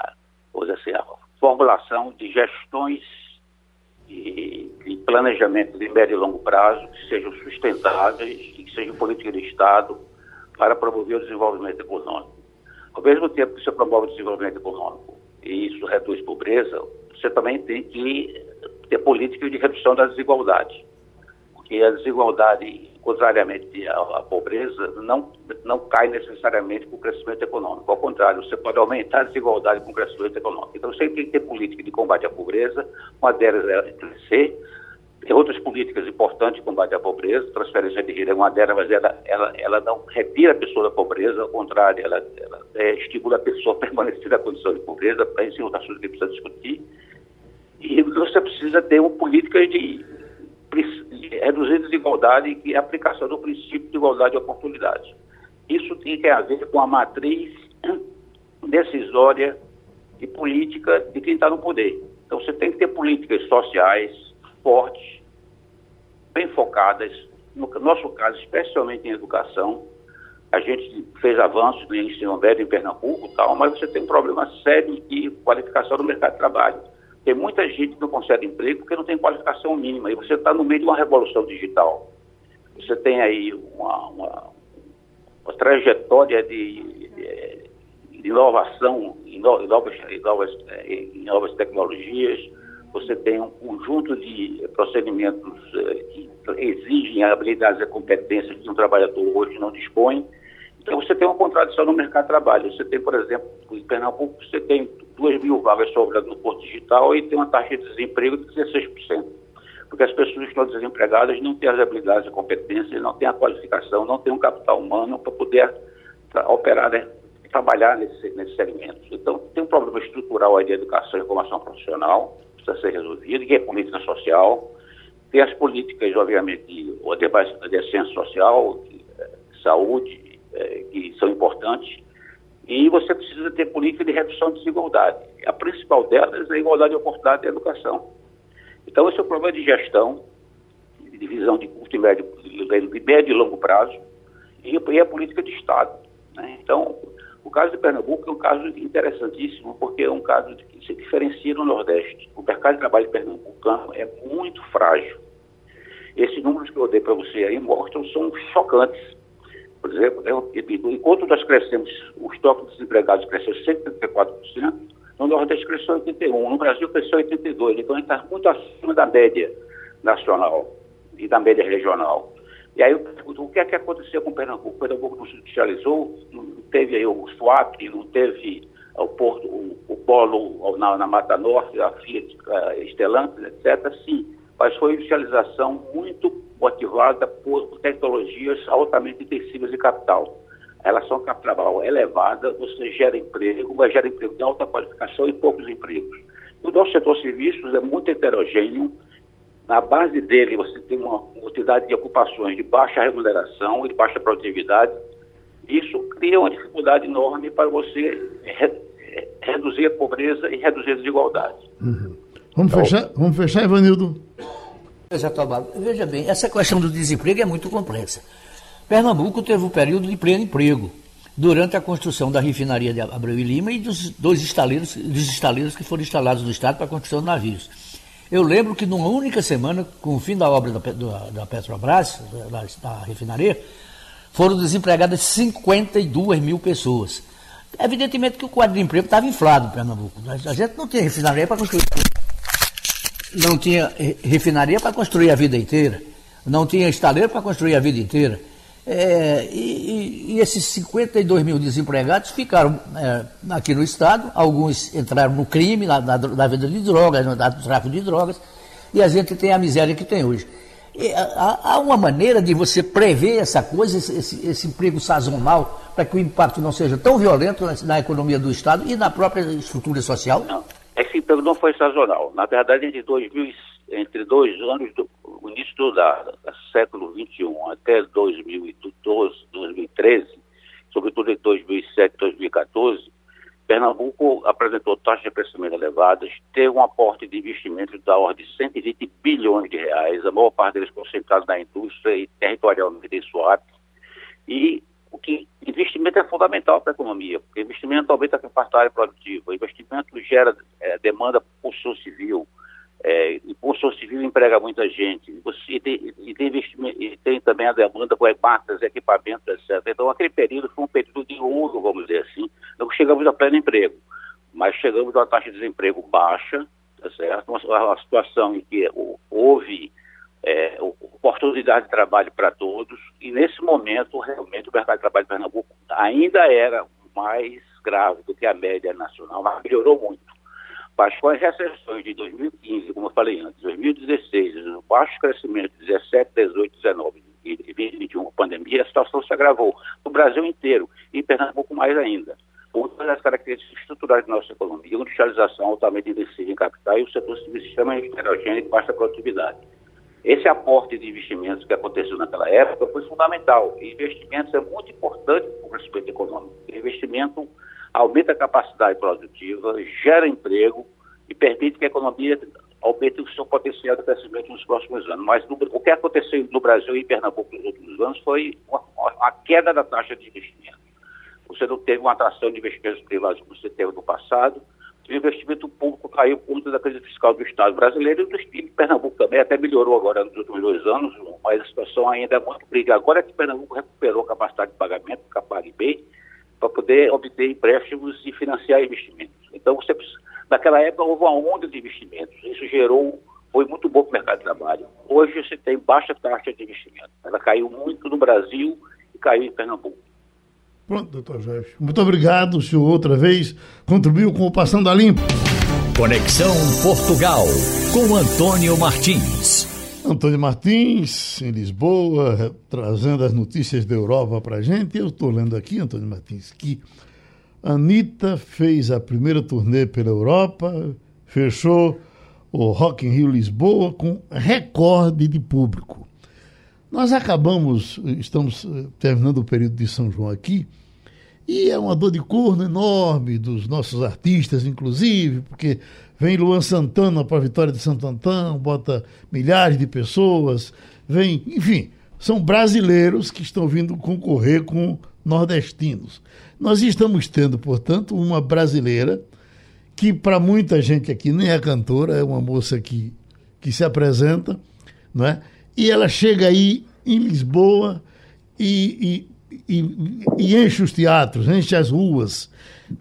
H: a, assim, a formulação de gestões de, planejamento de médio e longo prazo que sejam sustentáveis e que sejam políticas de Estado para promover o desenvolvimento econômico. Ao mesmo tempo que você promove o desenvolvimento econômico e isso reduz pobreza, você também tem que ter políticas de redução das desigualdades. Porque a desigualdade contrariamente à, à, pobreza, não, não cai necessariamente com o crescimento econômico. Ao contrário, você pode aumentar a desigualdade com o crescimento econômico. Então, você tem que ter política de combate à pobreza, uma delas é crescer. Tem outras políticas importantes de combate à pobreza, transferência de renda é uma delas, mas ela, ela, ela não retira a pessoa da pobreza, ao contrário, ela, ela é, estimula a pessoa a permanecer na condição de pobreza, para isso é outra coisa que precisa discutir. E você precisa ter uma política de reduzir desigualdade e a aplicação do princípio de igualdade de oportunidade. Isso tem que ver com a matriz decisória e política de quem está no poder. Então você tem que ter políticas sociais fortes, bem focadas, no nosso caso, especialmente em educação. A gente fez avanços no ensino médio em Pernambuco, tal, mas você tem um problema sério de qualificação no mercado de trabalho. Tem muita gente que não consegue emprego porque não tem qualificação mínima. E você está no meio de uma revolução digital. Você tem aí uma, uma, uma trajetória de, de, de inovação em, no, em, novas, novas, em novas tecnologias. Você tem um conjunto de procedimentos eh, que exigem habilidades e competências que um trabalhador hoje não dispõe. Então, você tem uma contradição no mercado de trabalho. Você tem, por exemplo, em Pernambuco, você tem 2 mil vagas sobrando no Porto Digital e tem uma taxa de desemprego de 16%. Porque as pessoas que estão desempregadas não têm as habilidades e competências, não têm a qualificação, não têm um capital humano para poder operar, né, trabalhar nesse, nesse segmento. Então, tem um problema estrutural aí de educação e formação profissional, precisa ser resolvido, que é política social. Tem as políticas, obviamente, de, de, de ciência social, de, de eh, saúde, é, que são importantes, e você precisa ter política de redução de desigualdade. A principal delas é a igualdade de oportunidade da educação. Então, esse é o problema de gestão, de visão de curto e médio, de médio e longo prazo, e, a política de Estado. Né? Então, o caso de Pernambuco é um caso interessantíssimo, porque é um caso que se diferencia no Nordeste. O mercado de trabalho pernambucano é muito frágil. Esses números que eu dei para você aí mostram são chocantes. Por exemplo, repito, enquanto nós crescemos, o estoque de desempregados cresceu 134%, No Nordeste cresceu 81, no Brasil cresceu 82, então a gente está muito acima da média nacional e da média regional. E aí, o que é que aconteceu com Pernambuco? Pernambuco não se industrializou, não teve aí o SWAP, não teve o porto, o, o polo na, na, Mata Norte, a Fiat, a Stellantis, etc. Sim, mas foi industrialização muito motivada por tecnologias altamente intensivas de capital. A relação capital elevada, você gera emprego, mas gera emprego de alta qualificação e poucos empregos. O nosso setor serviços é muito heterogêneo. Na base dele, você tem uma quantidade de ocupações de baixa remuneração e de baixa produtividade. Isso cria uma dificuldade enorme para você re reduzir a pobreza e reduzir a desigualdade.
B: Uhum. Vamos, então, fechar, vamos fechar, Ivanildo?
C: Veja bem, essa questão do desemprego é muito complexa. Pernambuco teve um período de pleno emprego durante a construção da refinaria de Abreu e Lima e dos dois estaleiros, dos estaleiros que foram instalados no estado para a construção de navios. Eu lembro que numa única semana, com o fim da obra da, da Petrobras, da, da refinaria, foram desempregadas 52 mil pessoas. Evidentemente que o quadro de emprego estava inflado em Pernambuco. A gente não tinha refinaria para construir não tinha refinaria para construir a vida inteira, não tinha estaleiro para construir a vida inteira. É, e, e, esses 52 mil desempregados ficaram é, aqui no Estado, alguns entraram no crime, na, na, na venda de drogas, no, tráfico de drogas, e a gente tem a miséria que tem hoje. E, há, há, uma maneira de você prever essa coisa, esse, esse, esse emprego sazonal, para que o impacto não seja tão violento na, na economia do Estado e na própria estrutura social?
H: Não esse emprego não foi sazonal. Na verdade, entre, 2000, entre dois anos, do, início do da, da século XXI até 2012, 2013, sobretudo em 2007 2014, Pernambuco apresentou taxas de crescimento elevadas, teve um aporte de investimento da ordem de 120 bilhões de reais, a maior parte deles concentrados na indústria e territorialmente em SWAP, e o que investimento é fundamental para a economia, porque investimento aumenta a capacidade produtiva, investimento gera é, demanda por construção civil, é, e construção civil emprega muita gente, e, tem, e, tem e tem também a demanda por máquinas, equipamentos, etc. Então, aquele período foi um período de ouro, vamos dizer assim, não chegamos a pleno emprego, mas chegamos a uma taxa de desemprego baixa, tá certo? Uma, uma situação em que houve é, oportunidade de trabalho para todos, e nesse momento, realmente, o mercado de trabalho de Pernambuco ainda era mais grave do que a média nacional, mas melhorou muito. Com as recessões de 2015, como eu falei antes, 2016, o baixo crescimento de 17, 18, 19 e 2021, a pandemia, a situação se agravou no Brasil inteiro e em Pernambuco mais ainda. Uma das características estruturais da nossa economia, industrialização altamente intensiva em capital e o setor civil sistema heterogêneo de baixa produtividade. Esse aporte de investimentos que aconteceu naquela época foi fundamental. Investimentos é muito importante para o crescimento econômico. Investimento aumenta a capacidade produtiva, gera emprego e permite que a economia aumente o seu potencial de crescimento nos próximos anos. Mas no, o que aconteceu no Brasil e em Pernambuco nos últimos anos foi uma queda da taxa de investimento. Você não teve uma atração de investimentos privados como você teve no passado o investimento público caiu por conta da crise fiscal do Estado brasileiro e do Estado Pernambuco também, até melhorou agora nos últimos dois anos, mas a situação ainda é muito crítica. Agora que Pernambuco recuperou a capacidade de pagamento, com a PagBem, para poder obter empréstimos e financiar investimentos. Então, você, naquela época houve uma onda de investimentos. Isso gerou, foi muito bom para o mercado de trabalho. Hoje você tem baixa taxa de investimento. Ela caiu muito no Brasil e caiu em Pernambuco.
B: Pronto, doutor Jorge. Muito obrigado. O senhor outra vez contribuiu com o Passando a Limpo.
A: Conexão Portugal com Antônio Martins.
B: Antônio Martins, em Lisboa, trazendo as notícias da Europa para a gente. Eu estou lendo aqui, Antônio Martins, que Anitta fez a primeira turnê pela Europa, fechou o Rock in Rio Lisboa com recorde de público. Nós acabamos, estamos eh, terminando o período de São João aqui, e é uma dor de corno enorme dos nossos artistas, inclusive, porque vem Luan Santana para a Vitória de Santo Antão, bota milhares de pessoas, vem, enfim, são brasileiros que estão vindo concorrer com nordestinos. Nós estamos tendo, portanto, uma brasileira que para muita gente aqui nem é cantora, é uma moça que, que se apresenta, não é? E ela chega aí em Lisboa e, e e, e enche os teatros, enche as ruas.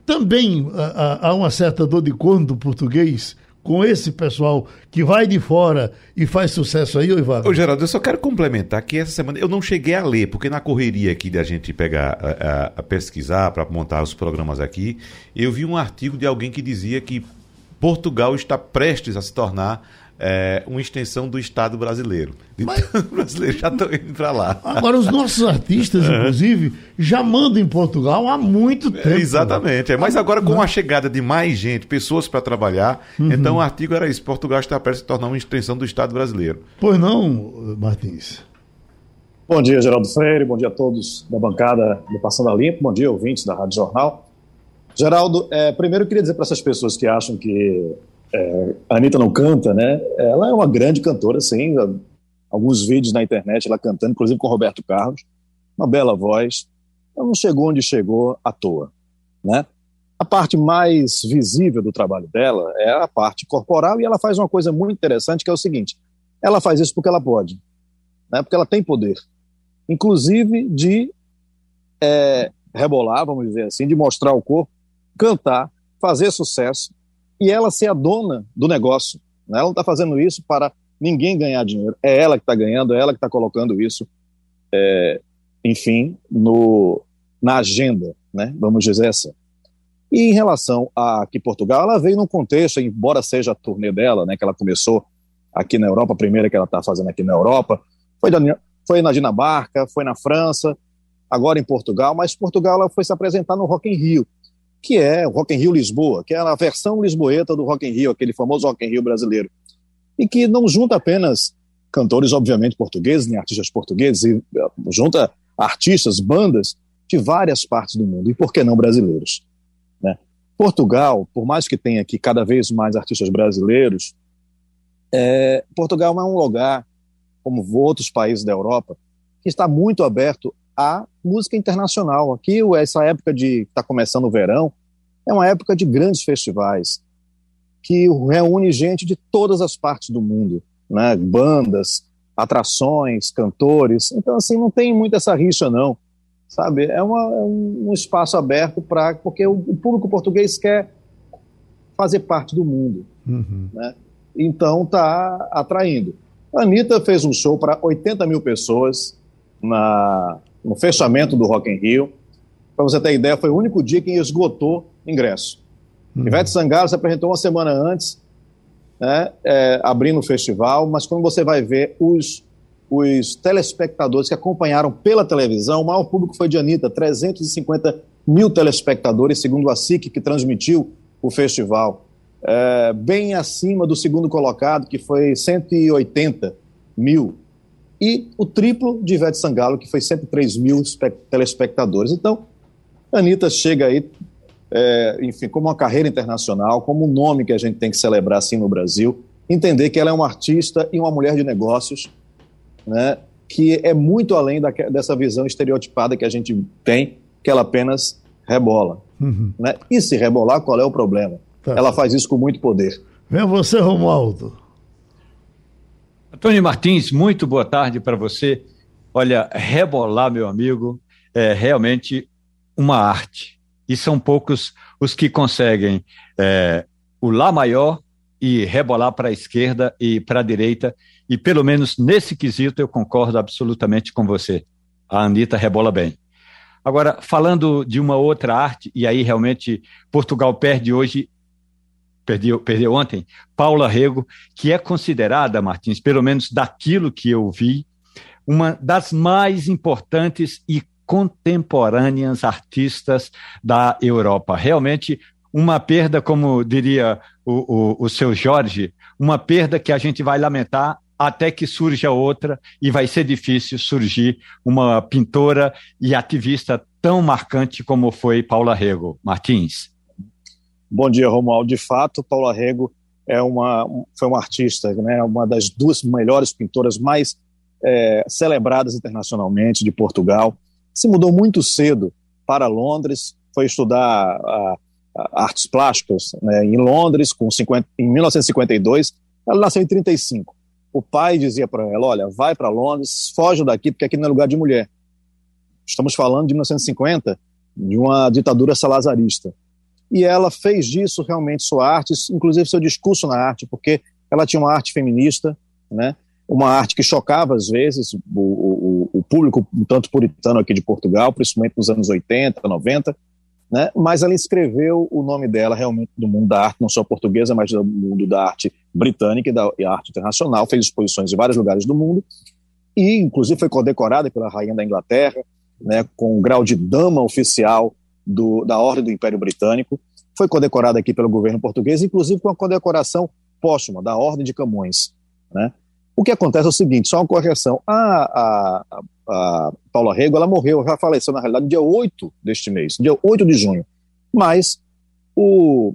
B: Também há, há uma certa dor de corno do português com esse pessoal que vai de fora e faz sucesso aí, Ivan?
D: Ô, Geraldo, eu só quero complementar que essa semana eu não cheguei a ler, porque na correria aqui da gente pegar, a, a pesquisar para montar os programas aqui, eu vi um artigo de alguém que dizia que Portugal está prestes a se tornar é, uma extensão do Estado brasileiro. Mas... Então, os brasileiros já estão indo para lá.
B: Agora, os nossos artistas, inclusive, já mandam em Portugal há muito tempo. É,
D: exatamente. É, mas agora, com a chegada de mais gente, pessoas para trabalhar, uhum. então o artigo era isso: Portugal está prestes a se tornar uma extensão do Estado brasileiro.
B: Pois não, Martins.
I: Bom dia, Geraldo Freire. Bom dia a todos da bancada do Passando a Limpo. Bom dia, ouvintes da Rádio Jornal. Geraldo, é, primeiro eu queria dizer para essas pessoas que acham que é, a Anitta não canta, né? Ela é uma grande cantora, sim. Alguns vídeos na internet ela cantando, inclusive com Roberto Carlos. Uma bela voz. Ela não chegou onde chegou à toa, né? A parte mais visível do trabalho dela é a parte corporal e ela faz uma coisa muito interessante que é o seguinte: ela faz isso porque ela pode, né? Porque ela tem poder, inclusive de é, rebolar, vamos dizer assim, de mostrar o corpo, cantar, fazer sucesso e ela ser a dona do negócio. Né? Ela não está fazendo isso para ninguém ganhar dinheiro. É ela que está ganhando, é ela que está colocando isso, é, enfim, no, na agenda, né? vamos dizer assim. E em relação a que Portugal, ela veio num contexto, embora seja a turnê dela, né, que ela começou aqui na Europa, a primeira que ela está fazendo aqui na Europa, foi, da, foi na Dinamarca, foi na França, agora em Portugal, mas Portugal ela foi se apresentar no Rock in Rio que é o Rock in Rio Lisboa, que é a versão lisboeta do Rock in Rio, aquele famoso Rock in Rio brasileiro, e que não junta apenas cantores, obviamente, portugueses, nem artistas portugueses, e eh, junta artistas, bandas de várias partes do mundo, e por que não brasileiros? Né? Portugal, por mais que tenha aqui cada vez mais artistas brasileiros, é, Portugal é um lugar, como outros países da Europa, que está muito aberto a música internacional. Aqui, essa época de está começando o verão, é uma época de grandes festivais que reúne gente de todas as partes do mundo, né? Bandas, atrações, cantores. Então, assim, não tem muito essa rixa, não. Sabe? É, uma, é um espaço aberto para. Porque o, o, público português quer fazer parte do mundo. Uhum. Né? Então, está atraindo. A Anitta fez um show para 80 mil pessoas na, no fechamento do Rock in Rio. Para você ter ideia, foi o único dia que esgotou ingresso. Uhum. Ivete Sangalo se apresentou uma semana antes, né, é, abrindo o festival, mas quando você vai ver os, os telespectadores que acompanharam pela televisão, o maior público foi de Anitta, 350 mil telespectadores, segundo a SIC, que transmitiu o festival. É, bem acima do segundo colocado, que foi 180 mil e o triplo de Ivete Sangalo, que foi 103 mil telespectadores. Então, a Anitta chega aí, é, enfim, como uma carreira internacional, como um nome que a gente tem que celebrar assim no Brasil, entender que ela é uma artista e uma mulher de negócios, né, que é muito além da, dessa visão estereotipada que a gente tem, que ela apenas rebola. Uhum. Né? E se rebolar, qual é o problema? Tá. Ela faz isso com muito poder.
B: Vem você, Romualdo.
F: Antônio Martins, muito boa tarde para você. Olha, rebolar, meu amigo, é realmente uma arte. E são poucos os que conseguem é, o Lá maior e rebolar para a esquerda e para a direita. E pelo menos nesse quesito eu concordo absolutamente com você. A Anitta rebola bem. Agora, falando de uma outra arte, e aí realmente Portugal perde hoje perdeu, perdeu ontem, Paula Rego, que é considerada, Martins, pelo menos daquilo que eu vi, uma das mais importantes e contemporâneas artistas da Europa. Realmente uma perda, como diria o, o, o seu Jorge, uma perda que a gente vai lamentar até que surja outra e vai ser difícil surgir uma pintora e ativista tão marcante como foi Paula Rego. Martins.
I: Bom dia, Romualdo. De fato, Paula Rego é uma, foi uma artista, né, uma das duas melhores pintoras mais é, celebradas internacionalmente de Portugal. Se mudou muito cedo para Londres, foi estudar a, a artes plásticas né, em Londres com 50, em 1952. Ela nasceu em 35. O pai dizia para ela: Olha, vai para Londres, foge daqui, porque aqui não é lugar de mulher. Estamos falando de 1950, de uma ditadura salazarista. E ela fez disso realmente sua arte, inclusive seu discurso na arte, porque ela tinha uma arte feminista, né? uma arte que chocava às vezes o, o, o público um tanto puritano aqui de Portugal, principalmente nos anos 80, 90, né? mas ela escreveu o nome dela realmente do mundo da arte, não só portuguesa, mas do mundo da arte britânica e da arte internacional, fez exposições em vários lugares do mundo, e inclusive foi condecorada pela rainha da Inglaterra, né, com o grau de dama oficial do, da Ordem do Império Britânico, foi condecorada aqui pelo governo português, inclusive com a condecoração póstuma da Ordem de Camões, né? O que acontece é o seguinte, só uma correção. A, a, a Paula Rego, ela morreu, já faleceu na realidade dia 8 deste mês, dia 8 de junho. Mas o,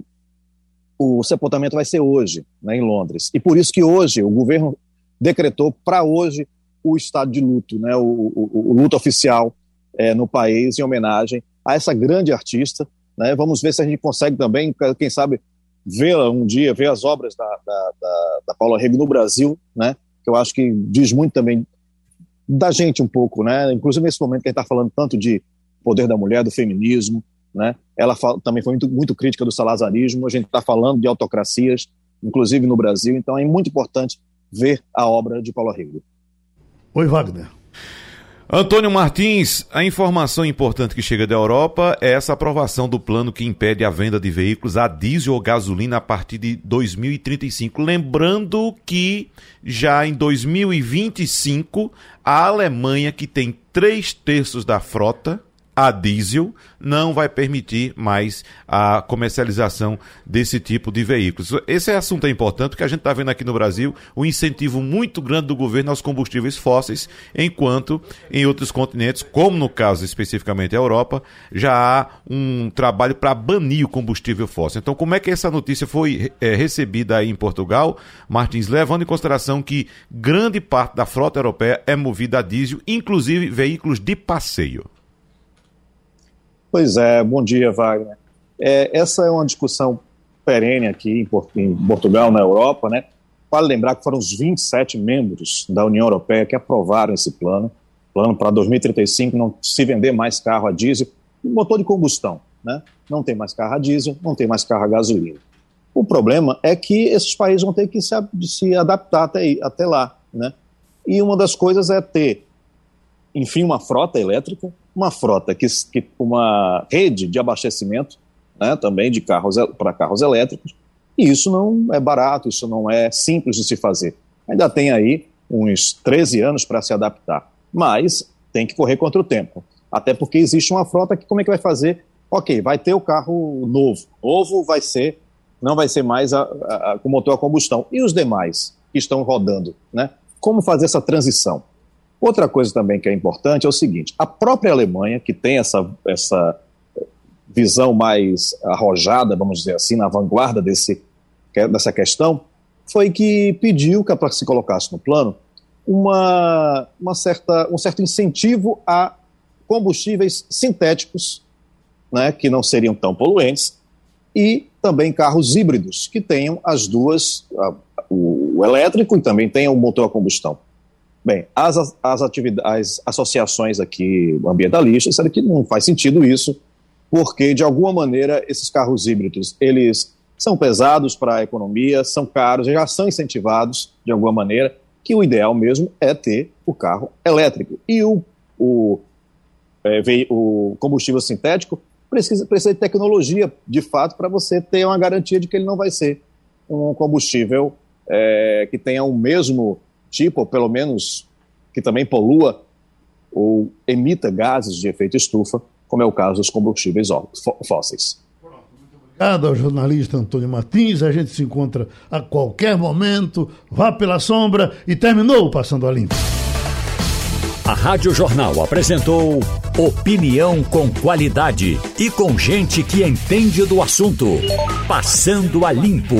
I: o sepultamento vai ser hoje, né, em Londres. E por isso que hoje o governo decretou para hoje o estado de luto, né, o, o, o luto oficial é, no país em homenagem a essa grande artista. Né? Vamos ver se a gente consegue também, quem sabe, vê-la um dia, ver as obras da, da, da, da Paula Rego no Brasil, né? que eu acho que diz muito também da gente um pouco, né? Inclusive nesse momento que a gente está falando tanto de poder da mulher, do feminismo, né? Ela fala, também foi muito, muito crítica do salazarismo. A gente está falando de autocracias, inclusive no Brasil. Então é muito importante ver a obra de Paulo Rego.
B: Oi, Wagner.
D: Antônio Martins, a informação importante que chega da Europa é essa aprovação do plano que impede a venda de veículos a diesel ou gasolina a partir de 2035. Lembrando que já em 2025, a Alemanha, que tem três terços da frota, a diesel não vai permitir mais a comercialização desse tipo de veículos. Esse assunto é importante porque a gente está vendo aqui no Brasil o um incentivo muito grande do governo aos combustíveis fósseis, enquanto em outros continentes, como no caso especificamente a Europa, já há um trabalho para banir o combustível fóssil. Então, como é que essa notícia foi é, recebida aí em Portugal, Martins, levando em consideração que grande parte da frota europeia é movida a diesel, inclusive veículos de passeio?
I: Pois é, bom dia, Wagner. É, essa é uma discussão perene aqui em, Portugal, na Europa, né? Vale lembrar que foram os 27 membros da União Europeia que aprovaram esse plano, plano para 2035 não se vender mais carro a diesel, motor de combustão, né? Não tem mais carro a diesel, não tem mais carro a gasolina. O problema é que esses países vão ter que se, se adaptar até, até lá, né? E uma das coisas é ter, enfim, uma frota elétrica, uma frota que, que uma rede de abastecimento, né, também de carros para carros elétricos. E isso não é barato, isso não é simples de se fazer. Ainda tem aí uns 13 anos para se adaptar, mas tem que correr contra o tempo. Até porque existe uma frota que como é que vai fazer? Ok, vai ter o carro novo. Novo vai ser, não vai ser mais a, a, a, com motor a combustão. E os demais que estão rodando, né? Como fazer essa transição? Outra coisa também que é importante é o seguinte: a própria Alemanha, que tem essa, essa visão mais arrojada, vamos dizer assim, na vanguarda desse, dessa questão, foi que pediu que para se colocasse no plano uma, uma certa, um certo incentivo a combustíveis sintéticos, né, que não seriam tão poluentes, e também carros híbridos, que tenham as duas, a, o, o elétrico e também tenham o motor a combustão. Bem, as, as, as associações aqui ambientalistas disseram que não faz sentido isso, porque, de alguma maneira, esses carros híbridos, eles são pesados para a economia, são caros, já são incentivados, de alguma maneira, que o ideal mesmo é ter o carro elétrico. E o, o, é, o combustível sintético precisa, precisa de tecnologia, de fato, para você ter uma garantia de que ele não vai ser um combustível é, que tenha o mesmo tipo, ou pelo menos que também polua ou emita gases de efeito estufa, como é o caso dos combustíveis fósseis.
B: Obrigado ao jornalista Antônio Martins. A gente se encontra a qualquer momento. Vá pela sombra e terminou Passando a Limpo.
A: A Rádio Jornal apresentou opinião com qualidade e com gente que entende do assunto. Passando a Limpo.